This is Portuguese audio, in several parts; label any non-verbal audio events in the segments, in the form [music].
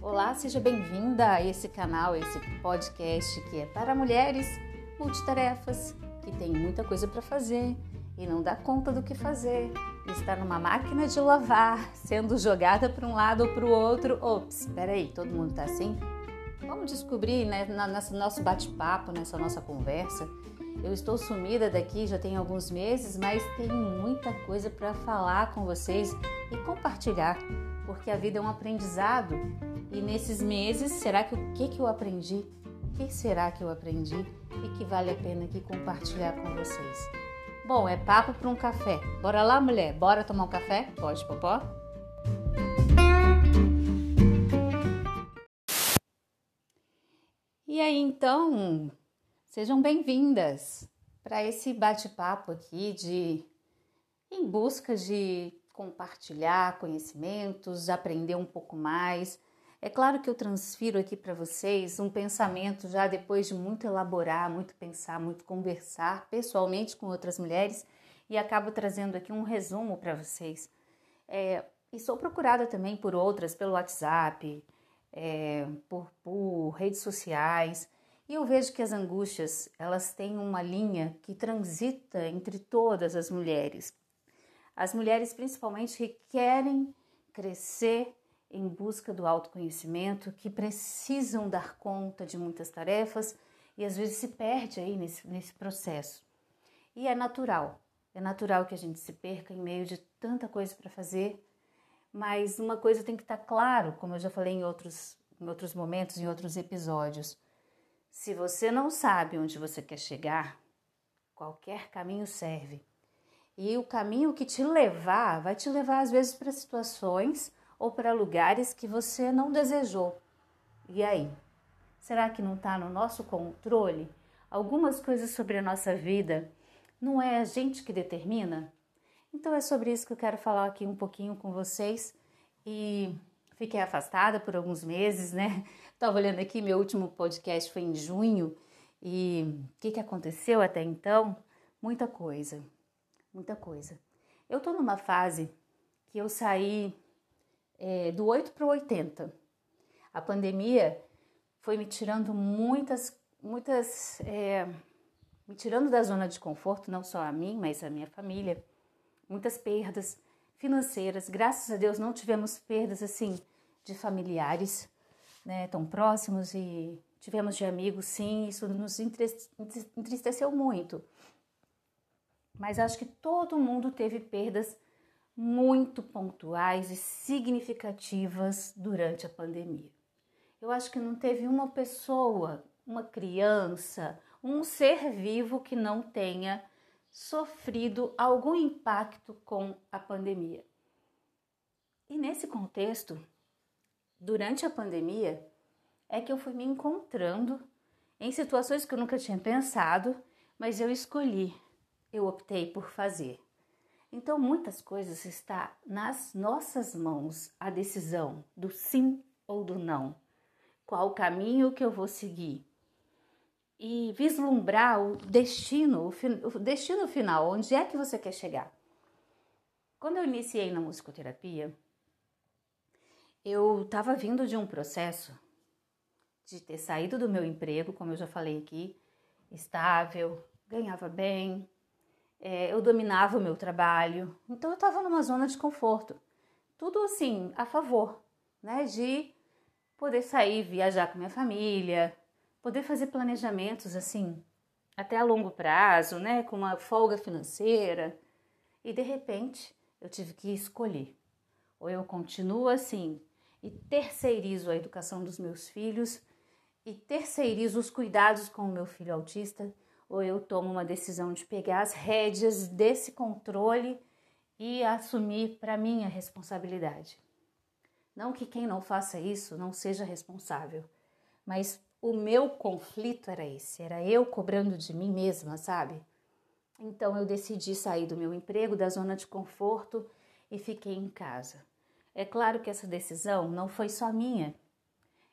Olá, seja bem-vinda a esse canal, esse podcast que é para mulheres multitarefas que tem muita coisa para fazer e não dá conta do que fazer. Está numa máquina de lavar, sendo jogada para um lado ou para o outro. Ops, espera aí, todo mundo está assim? Vamos descobrir, né, nesse nosso bate-papo, nessa nossa conversa. Eu estou sumida daqui já tem alguns meses, mas tem muita coisa para falar com vocês e compartilhar, porque a vida é um aprendizado. E nesses meses, será que o que, que eu aprendi? O que será que eu aprendi e que vale a pena aqui compartilhar com vocês? Bom, é papo para um café. Bora lá, mulher? Bora tomar um café? Pode, popó? E aí, então, sejam bem-vindas para esse bate-papo aqui de em busca de compartilhar conhecimentos, aprender um pouco mais é claro que eu transfiro aqui para vocês um pensamento já depois de muito elaborar, muito pensar, muito conversar pessoalmente com outras mulheres e acabo trazendo aqui um resumo para vocês. É, e sou procurada também por outras, pelo WhatsApp, é, por, por redes sociais. E eu vejo que as angústias, elas têm uma linha que transita entre todas as mulheres. As mulheres, principalmente, que querem crescer em busca do autoconhecimento, que precisam dar conta de muitas tarefas e às vezes se perde aí nesse, nesse processo. E é natural, é natural que a gente se perca em meio de tanta coisa para fazer, mas uma coisa tem que estar tá claro, como eu já falei em outros, em outros momentos, em outros episódios. Se você não sabe onde você quer chegar, qualquer caminho serve. E o caminho que te levar vai te levar às vezes para situações ou para lugares que você não desejou. E aí? Será que não está no nosso controle? Algumas coisas sobre a nossa vida não é a gente que determina? Então é sobre isso que eu quero falar aqui um pouquinho com vocês. E fiquei afastada por alguns meses, né? [laughs] Estava olhando aqui, meu último podcast foi em junho. E o que, que aconteceu até então? Muita coisa, muita coisa. Eu estou numa fase que eu saí é, do 8 para o 80. A pandemia foi me tirando muitas, muitas, é, me tirando da zona de conforto, não só a mim, mas a minha família. Muitas perdas financeiras. Graças a Deus não tivemos perdas assim de familiares, né, tão próximos e tivemos de amigos, sim, isso nos entristeceu muito. Mas acho que todo mundo teve perdas muito pontuais e significativas durante a pandemia. Eu acho que não teve uma pessoa, uma criança, um ser vivo que não tenha sofrido algum impacto com a pandemia. E nesse contexto, durante a pandemia, é que eu fui me encontrando em situações que eu nunca tinha pensado, mas eu escolhi, eu optei por fazer. Então, muitas coisas está nas nossas mãos a decisão do sim ou do não. Qual o caminho que eu vou seguir? E vislumbrar o destino, o destino final, onde é que você quer chegar. Quando eu iniciei na musicoterapia, eu estava vindo de um processo de ter saído do meu emprego, como eu já falei aqui, estável, ganhava bem, é, eu dominava o meu trabalho, então eu estava numa zona de conforto. Tudo assim, a favor, né? De poder sair, viajar com minha família, poder fazer planejamentos assim, até a longo prazo, né? Com uma folga financeira. E de repente eu tive que escolher. Ou eu continuo assim e terceirizo a educação dos meus filhos e terceirizo os cuidados com o meu filho autista ou eu tomo uma decisão de pegar as rédeas desse controle e assumir para mim a responsabilidade. Não que quem não faça isso não seja responsável, mas o meu conflito era esse, era eu cobrando de mim mesma, sabe? Então eu decidi sair do meu emprego, da zona de conforto e fiquei em casa. É claro que essa decisão não foi só minha,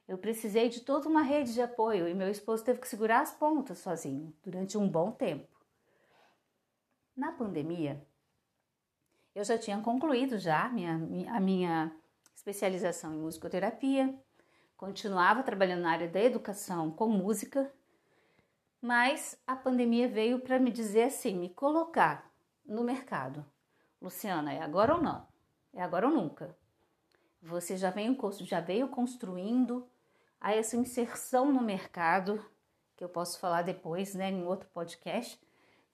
Eu precisei de toda uma rede de apoio e meu esposo teve que segurar as pontas sozinho durante um bom tempo. Na pandemia, eu já tinha concluído já minha, a minha especialização em musicoterapia, continuava trabalhando na área da educação com música, mas a pandemia veio para me dizer assim, me colocar no mercado. Luciana, é agora ou não? É agora ou nunca? Você já veio, já veio construindo a essa inserção no mercado, que eu posso falar depois, né, em outro podcast,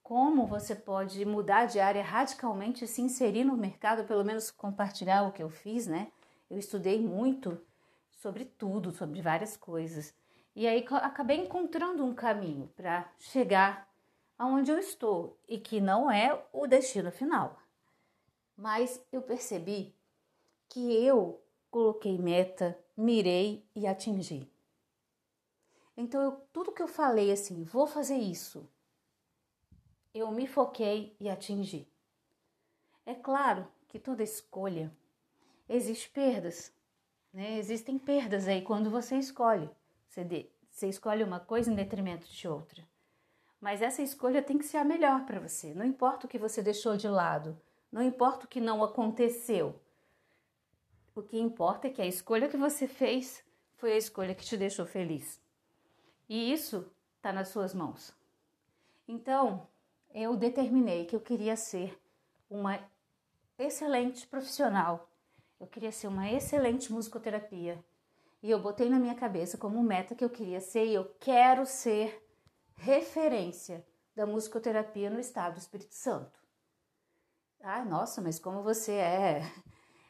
como você pode mudar de área radicalmente e se inserir no mercado, pelo menos compartilhar o que eu fiz, né? Eu estudei muito sobre tudo, sobre várias coisas. E aí acabei encontrando um caminho para chegar aonde eu estou e que não é o destino final. Mas eu percebi que eu coloquei meta, mirei e atingi. Então, eu, tudo que eu falei assim, vou fazer isso, eu me foquei e atingi. É claro que toda escolha existe perdas, né? Existem perdas aí quando você escolhe. Você, você escolhe uma coisa em detrimento de outra. Mas essa escolha tem que ser a melhor para você. Não importa o que você deixou de lado, não importa o que não aconteceu. O que importa é que a escolha que você fez foi a escolha que te deixou feliz. E isso está nas suas mãos. Então, eu determinei que eu queria ser uma excelente profissional. Eu queria ser uma excelente musicoterapia. E eu botei na minha cabeça como meta que eu queria ser e eu quero ser referência da musicoterapia no estado do Espírito Santo. Ah, nossa, mas como você é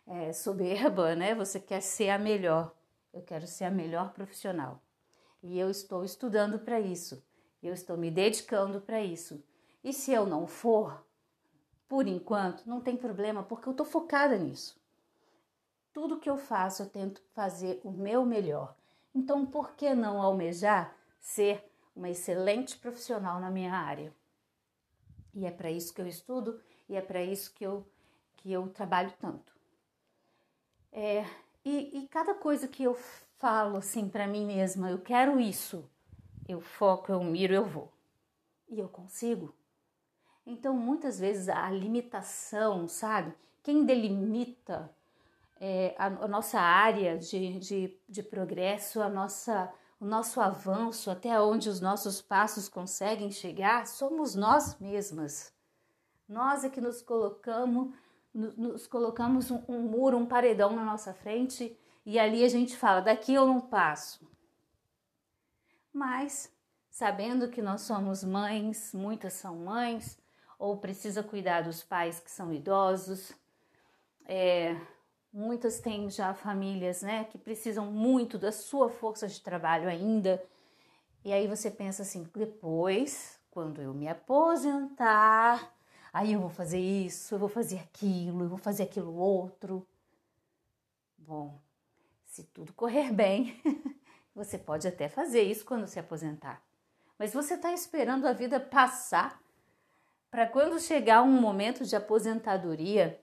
é, soberba, né? Você quer ser a melhor. Eu quero ser a melhor profissional. E eu estou estudando para isso. Eu estou me dedicando para isso. E se eu não for, por enquanto, não tem problema, porque eu estou focada nisso. Tudo que eu faço, eu tento fazer o meu melhor. Então, por que não almejar ser uma excelente profissional na minha área? E é para isso que eu estudo e é para isso que eu, que eu trabalho tanto. É, e, e cada coisa que eu falo assim para mim mesma, eu quero isso, eu foco, eu miro, eu vou. E eu consigo. Então, muitas vezes a limitação, sabe? Quem delimita é, a, a, nossa área de, de, de progresso, a nossa, o nosso avanço, até onde os nossos passos conseguem chegar, somos nós mesmas. Nós é que nos colocamos nos colocamos um, um muro, um paredão na nossa frente e ali a gente fala: daqui eu não passo. Mas, sabendo que nós somos mães, muitas são mães, ou precisa cuidar dos pais que são idosos, é, muitas têm já famílias né, que precisam muito da sua força de trabalho ainda. E aí você pensa assim: depois, quando eu me aposentar, Aí eu vou fazer isso, eu vou fazer aquilo, eu vou fazer aquilo outro. Bom, se tudo correr bem, [laughs] você pode até fazer isso quando se aposentar. Mas você está esperando a vida passar para quando chegar um momento de aposentadoria,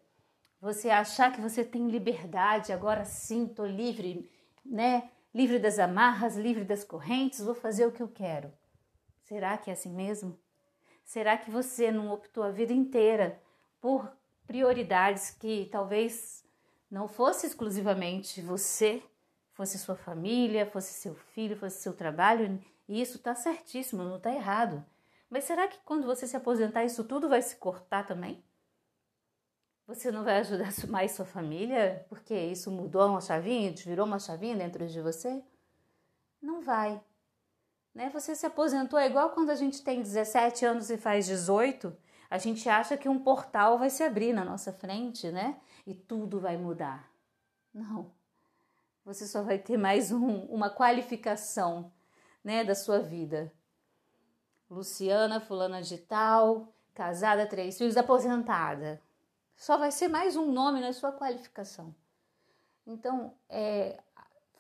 você achar que você tem liberdade, agora sim, estou livre, né? Livre das amarras, livre das correntes, vou fazer o que eu quero. Será que é assim mesmo? Será que você não optou a vida inteira por prioridades que talvez não fosse exclusivamente você, fosse sua família, fosse seu filho, fosse seu trabalho? E isso está certíssimo, não está errado. Mas será que quando você se aposentar, isso tudo vai se cortar também? Você não vai ajudar [laughs] mais sua família porque isso mudou uma chavinha, virou uma chavinha dentro de você? Não vai. Né? Você se aposentou, é igual quando a gente tem 17 anos e faz 18, a gente acha que um portal vai se abrir na nossa frente, né? E tudo vai mudar. Não. Você só vai ter mais um, uma qualificação, né, da sua vida. Luciana, fulana de tal, casada, três filhos, aposentada. Só vai ser mais um nome na sua qualificação. Então, é,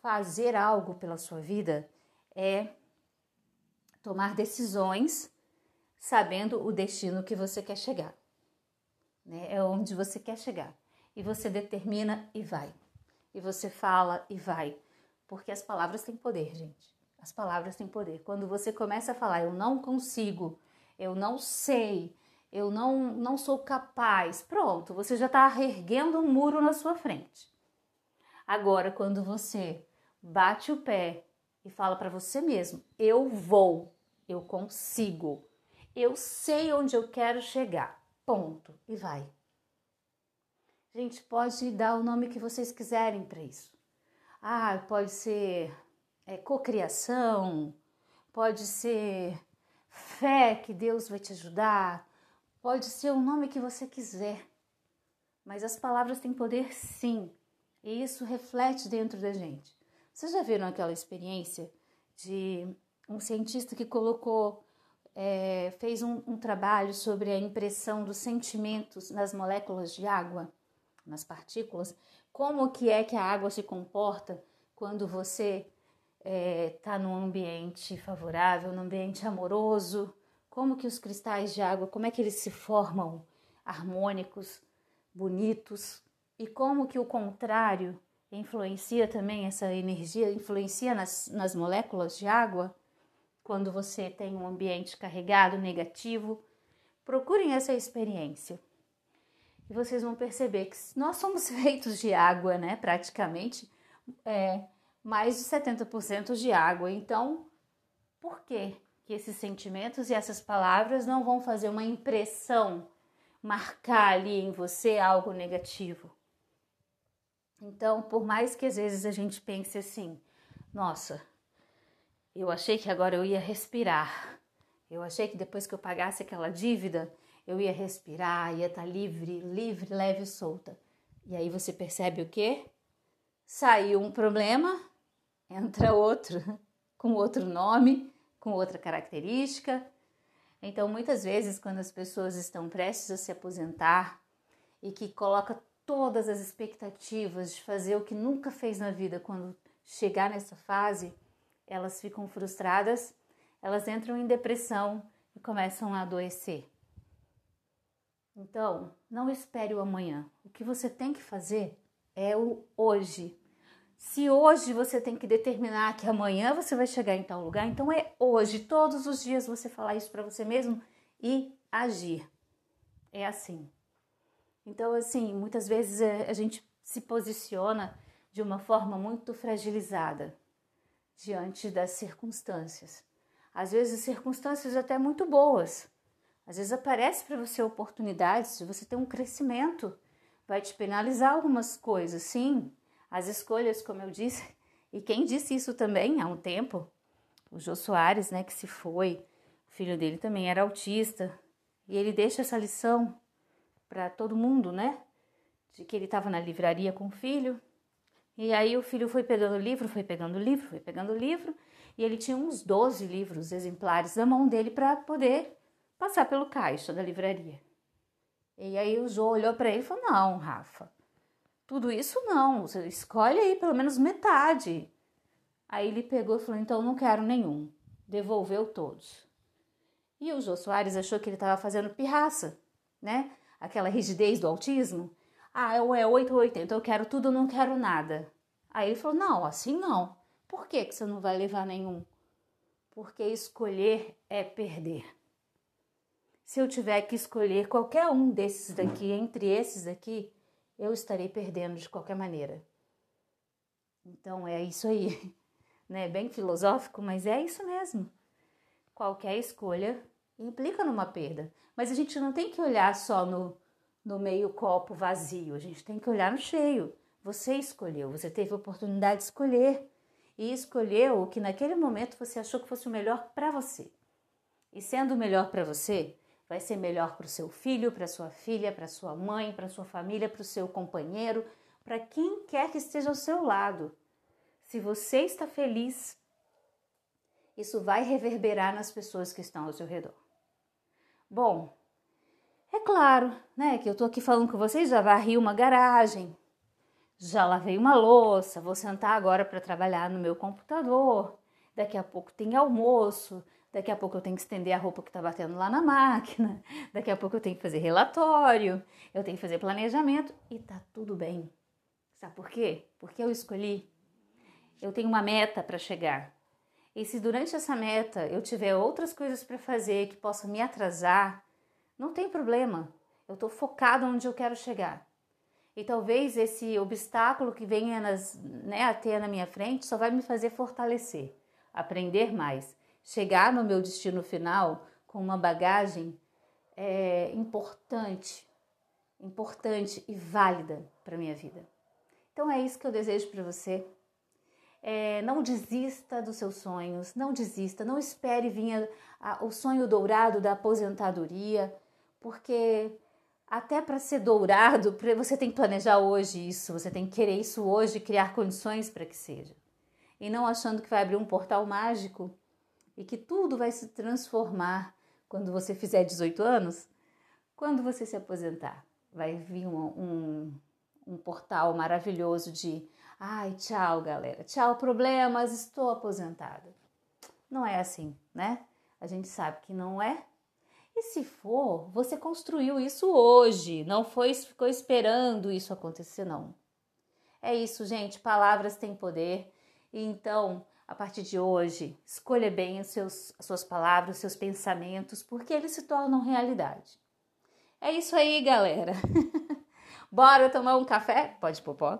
fazer algo pela sua vida é tomar decisões sabendo o destino que você quer chegar. Né? É onde você quer chegar. E você determina e vai. E você fala e vai. Porque as palavras têm poder, gente. As palavras têm poder. Quando você começa a falar, eu não consigo, eu não sei, eu não, não sou capaz, pronto, você já está erguendo um muro na sua frente. Agora, quando você bate o pé e fala para você mesmo: eu vou, eu consigo, eu sei onde eu quero chegar, ponto, e vai. Gente, pode dar o nome que vocês quiserem para isso. Ah, pode ser é, cocriação, pode ser fé que Deus vai te ajudar, pode ser o nome que você quiser. Mas as palavras têm poder sim, e isso reflete dentro da gente. Vocês já viram aquela experiência de um cientista que colocou, é, fez um, um trabalho sobre a impressão dos sentimentos nas moléculas de água? nas partículas, como que é que a água se comporta quando você está é, tá num ambiente favorável, num ambiente amoroso, como que os cristais de água, como é que eles se formam harmônicos, bonitos, e como que o contrário influencia também essa energia, influencia nas, nas moléculas de água, quando você tem um ambiente carregado, negativo. Procurem essa experiência e vocês vão perceber que nós somos [laughs] feitos de água, né? Praticamente é, mais de 70% de água. Então, por que que esses sentimentos e essas palavras não vão fazer uma impressão, marcar ali em você algo negativo? Então, por mais que às vezes a gente pense assim, nossa, eu achei que agora eu ia respirar. Eu achei que depois que eu pagasse aquela dívida, eu ia respirar, ia estar tá livre, livre, leve e solta. E aí você percebe o quê? Saiu um problema, entra outro, [laughs] com outro nome, com outra característica. Então, muitas vezes, quando as pessoas estão prestes a se aposentar e que coloca todas as expectativas de fazer o que nunca fez na vida quando chegar nessa fase, elas ficam frustradas, elas entram em depressão e começam a adoecer. Então, não espere o amanhã. O que você tem que fazer é o hoje. Se hoje você tem que determinar que amanhã você vai chegar em tal lugar, então é hoje, todos os dias você falar isso para você mesmo e agir. É assim. Então, assim, muitas vezes é, a gente se posiciona de uma forma muito fragilizada diante das circunstâncias. Às vezes, circunstâncias até muito boas, às vezes aparece para você oportunidades de você ter um crescimento, vai te penalizar algumas coisas, sim. As escolhas, como eu disse, [laughs] e quem disse isso também há um tempo, o Jô Soares, né, que se foi, o filho dele também era autista, e ele deixa essa lição para todo mundo, né, de que ele estava na livraria com o filho, e aí o filho foi pegando livro, foi pegando livro, foi pegando livro, e ele tinha uns 12 livros exemplares na mão dele para poder passar pelo caixa da livraria. E aí o João olhou para ele e falou: Não, Rafa, tudo isso não, você escolhe aí pelo menos metade. Aí ele pegou e falou: Então não quero nenhum. Devolveu todos. E o Jô Soares achou que ele estava fazendo pirraça, né? Aquela rigidez do autismo. Ah, eu é 8 ou 80, eu quero tudo, não quero nada. Aí ele falou: Não, assim não. Por que, que você não vai levar nenhum? Porque escolher é perder se eu tiver que escolher qualquer um desses daqui, entre esses aqui, eu estarei perdendo de qualquer maneira. Então é isso aí, [laughs] né? Bem filosófico, mas é isso mesmo. Qualquer escolha implica numa perda. Mas a gente não tem que olhar só no, no meio copo vazio, a gente tem que olhar no cheio. Você escolheu, você teve a oportunidade de escolher e escolheu o que naquele momento você achou que fosse o melhor para você. E sendo o melhor para você, vai ser melhor para o seu filho, para sua filha, para sua mãe, para sua família, para o seu companheiro, para quem quer que esteja ao seu lado. Se você está feliz, isso vai reverberar nas pessoas que estão ao seu redor. Bom, é claro, né, que eu tô aqui falando com vocês, já varri uma garagem, já lavei uma louça, vou sentar agora para trabalhar no meu computador. Daqui a pouco tem almoço, Daqui a pouco eu tenho que estender a roupa que está batendo lá na máquina. [laughs] Daqui a pouco eu tenho que fazer relatório. Eu tenho que fazer planejamento e tá tudo bem. Sabe por quê? Porque eu escolhi. eu tenho uma meta para chegar. E se durante essa meta eu tiver outras coisas para fazer que possam me atrasar, não tem problema. Eu estou focado onde eu quero chegar. E talvez esse obstáculo que venha nas, né, até na minha frente só vai me fazer fortalecer, aprender mais, chegar no meu destino final com uma bagagem é, importante, importante e válida para minha vida. Então é isso que eu desejo para você. É, não desista dos seus sonhos, não desista, não espere vir a, a, o sonho dourado da aposentadoria, porque até para ser dourado, você tem que planejar hoje isso, você tem que querer isso hoje, criar condições para que seja. E não achando que vai abrir um portal mágico e que tudo vai se transformar quando você fizer 18 anos, quando você se aposentar. Vai vir um, um, um portal maravilhoso de ai, tchau, galera, tchau, problemas, estou aposentada. Não é assim, né? A gente sabe que não é e se for, você construiu isso hoje, não foi ficou esperando isso acontecer não. É isso, gente, palavras têm poder. Então, a partir de hoje, escolha bem os seus, as suas palavras, os seus pensamentos, porque eles se tornam realidade. É isso aí, galera. [laughs] Bora tomar um café? Pode, Popó?